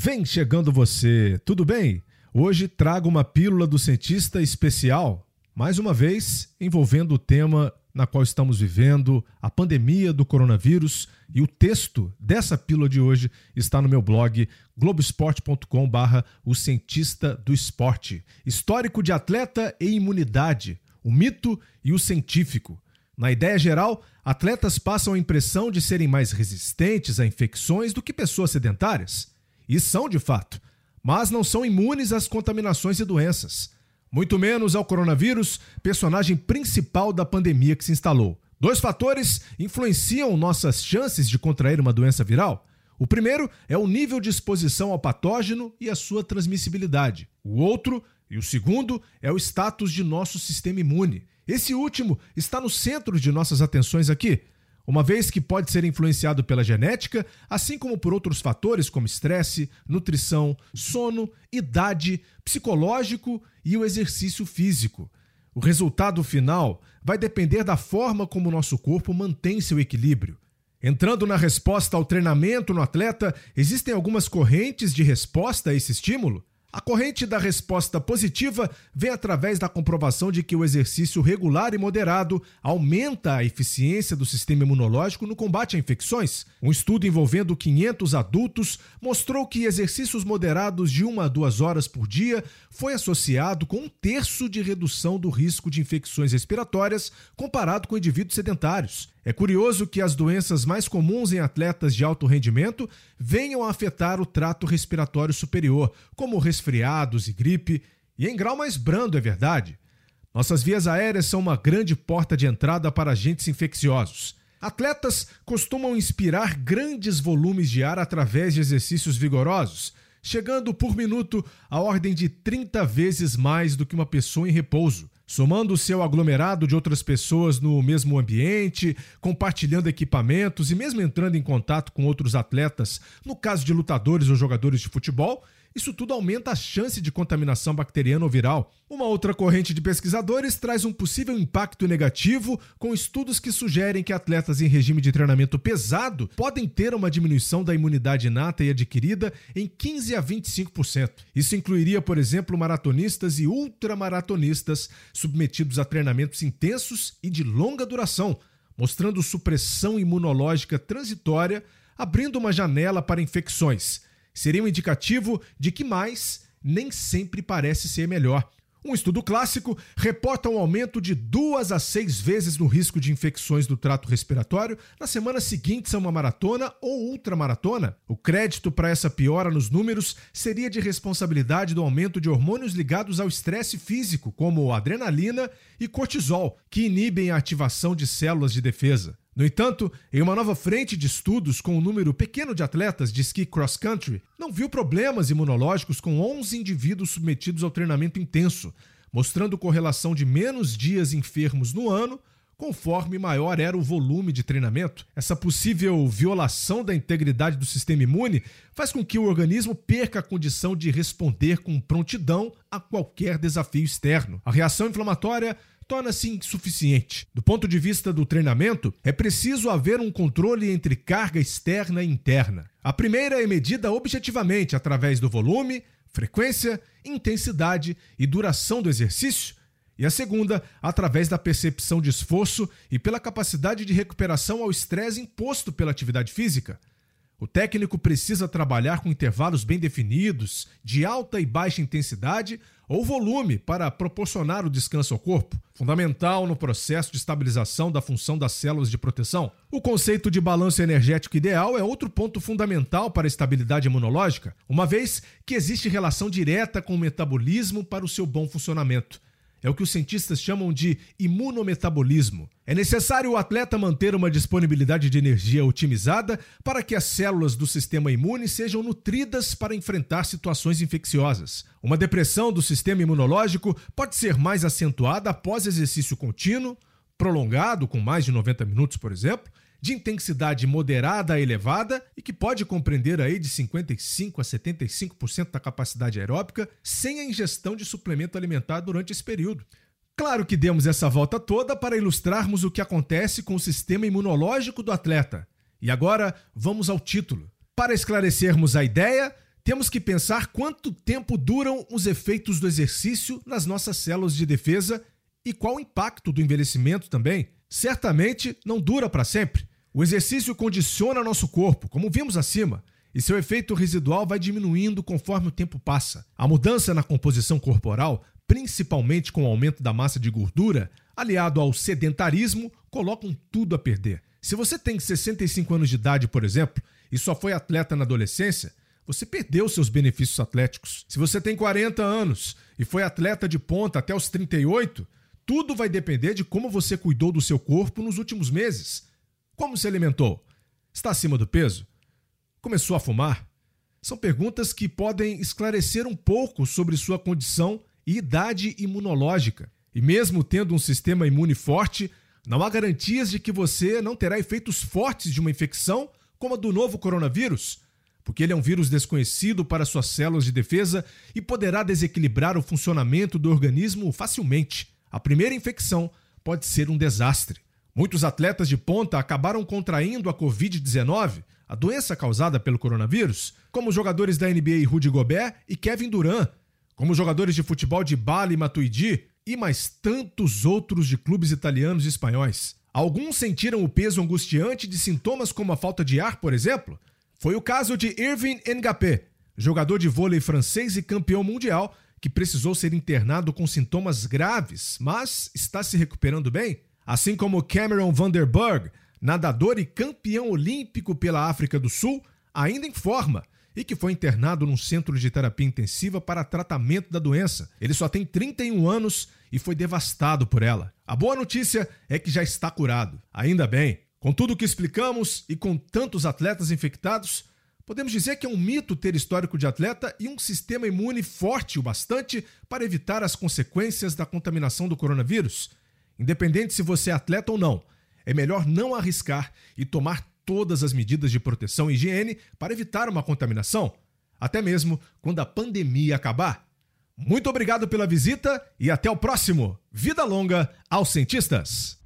Vem chegando você, tudo bem? Hoje trago uma pílula do cientista especial, mais uma vez envolvendo o tema na qual estamos vivendo, a pandemia do coronavírus, e o texto dessa pílula de hoje está no meu blog globesport.com/barra o cientista do esporte, histórico de atleta e imunidade, o mito e o científico. Na ideia geral, atletas passam a impressão de serem mais resistentes a infecções do que pessoas sedentárias. E são de fato, mas não são imunes às contaminações e doenças. Muito menos ao coronavírus, personagem principal da pandemia que se instalou. Dois fatores influenciam nossas chances de contrair uma doença viral. O primeiro é o nível de exposição ao patógeno e a sua transmissibilidade. O outro, e o segundo, é o status de nosso sistema imune. Esse último está no centro de nossas atenções aqui, uma vez que pode ser influenciado pela genética, assim como por outros fatores como estresse, nutrição, sono, idade, psicológico e o exercício físico. O resultado final vai depender da forma como o nosso corpo mantém seu equilíbrio. Entrando na resposta ao treinamento no atleta, existem algumas correntes de resposta a esse estímulo? A corrente da resposta positiva vem através da comprovação de que o exercício regular e moderado aumenta a eficiência do sistema imunológico no combate a infecções. Um estudo envolvendo 500 adultos mostrou que exercícios moderados de 1 a 2 horas por dia foi associado com um terço de redução do risco de infecções respiratórias comparado com indivíduos sedentários. É curioso que as doenças mais comuns em atletas de alto rendimento venham a afetar o trato respiratório superior, como resfriados e gripe, e em grau mais brando, é verdade. Nossas vias aéreas são uma grande porta de entrada para agentes infecciosos. Atletas costumam inspirar grandes volumes de ar através de exercícios vigorosos, chegando por minuto a ordem de 30 vezes mais do que uma pessoa em repouso somando o seu aglomerado de outras pessoas no mesmo ambiente, compartilhando equipamentos e mesmo entrando em contato com outros atletas, no caso de lutadores ou jogadores de futebol, isso tudo aumenta a chance de contaminação bacteriana ou viral. Uma outra corrente de pesquisadores traz um possível impacto negativo com estudos que sugerem que atletas em regime de treinamento pesado podem ter uma diminuição da imunidade inata e adquirida em 15 a 25%. Isso incluiria, por exemplo, maratonistas e ultramaratonistas submetidos a treinamentos intensos e de longa duração, mostrando supressão imunológica transitória, abrindo uma janela para infecções seria um indicativo de que mais nem sempre parece ser melhor. Um estudo clássico reporta um aumento de duas a seis vezes no risco de infecções do trato respiratório nas semanas seguintes a uma maratona ou ultramaratona. O crédito para essa piora nos números seria de responsabilidade do aumento de hormônios ligados ao estresse físico, como adrenalina e cortisol, que inibem a ativação de células de defesa. No entanto, em uma nova frente de estudos com um número pequeno de atletas de ski cross-country, não viu problemas imunológicos com 11 indivíduos submetidos ao treinamento intenso, mostrando correlação de menos dias enfermos no ano conforme maior era o volume de treinamento. Essa possível violação da integridade do sistema imune faz com que o organismo perca a condição de responder com prontidão a qualquer desafio externo. A reação inflamatória torna-se insuficiente. Do ponto de vista do treinamento, é preciso haver um controle entre carga externa e interna. A primeira é medida objetivamente através do volume, frequência, intensidade e duração do exercício, e a segunda, através da percepção de esforço e pela capacidade de recuperação ao estresse imposto pela atividade física. O técnico precisa trabalhar com intervalos bem definidos, de alta e baixa intensidade ou volume para proporcionar o descanso ao corpo, fundamental no processo de estabilização da função das células de proteção. O conceito de balanço energético ideal é outro ponto fundamental para a estabilidade imunológica, uma vez que existe relação direta com o metabolismo para o seu bom funcionamento. É o que os cientistas chamam de imunometabolismo. É necessário o atleta manter uma disponibilidade de energia otimizada para que as células do sistema imune sejam nutridas para enfrentar situações infecciosas. Uma depressão do sistema imunológico pode ser mais acentuada após exercício contínuo, prolongado, com mais de 90 minutos, por exemplo, de intensidade moderada a elevada e que pode compreender aí de 55 a 75% da capacidade aeróbica sem a ingestão de suplemento alimentar durante esse período. Claro que demos essa volta toda para ilustrarmos o que acontece com o sistema imunológico do atleta. E agora vamos ao título. Para esclarecermos a ideia, temos que pensar quanto tempo duram os efeitos do exercício nas nossas células de defesa e qual o impacto do envelhecimento também. Certamente não dura para sempre. O exercício condiciona nosso corpo, como vimos acima, e seu efeito residual vai diminuindo conforme o tempo passa. A mudança na composição corporal, principalmente com o aumento da massa de gordura, aliado ao sedentarismo, colocam tudo a perder. Se você tem 65 anos de idade, por exemplo, e só foi atleta na adolescência, você perdeu seus benefícios atléticos. Se você tem 40 anos e foi atleta de ponta até os 38, tudo vai depender de como você cuidou do seu corpo nos últimos meses. Como se alimentou? Está acima do peso? Começou a fumar? São perguntas que podem esclarecer um pouco sobre sua condição e idade imunológica. E mesmo tendo um sistema imune forte, não há garantias de que você não terá efeitos fortes de uma infecção como a do novo coronavírus porque ele é um vírus desconhecido para suas células de defesa e poderá desequilibrar o funcionamento do organismo facilmente. A primeira infecção pode ser um desastre. Muitos atletas de ponta acabaram contraindo a Covid-19, a doença causada pelo coronavírus, como os jogadores da NBA Rudy Gobert e Kevin Durant, como os jogadores de futebol de Bali e Matuidi e mais tantos outros de clubes italianos e espanhóis. Alguns sentiram o peso angustiante de sintomas como a falta de ar, por exemplo, foi o caso de Irving Ngapé, jogador de vôlei francês e campeão mundial, que precisou ser internado com sintomas graves, mas está se recuperando bem. Assim como Cameron Vanderberg, nadador e campeão olímpico pela África do Sul, ainda em forma e que foi internado num centro de terapia intensiva para tratamento da doença. Ele só tem 31 anos e foi devastado por ela. A boa notícia é que já está curado. Ainda bem. Com tudo o que explicamos e com tantos atletas infectados, podemos dizer que é um mito ter histórico de atleta e um sistema imune forte o bastante para evitar as consequências da contaminação do coronavírus. Independente se você é atleta ou não, é melhor não arriscar e tomar todas as medidas de proteção e higiene para evitar uma contaminação, até mesmo quando a pandemia acabar. Muito obrigado pela visita e até o próximo. Vida longa aos cientistas!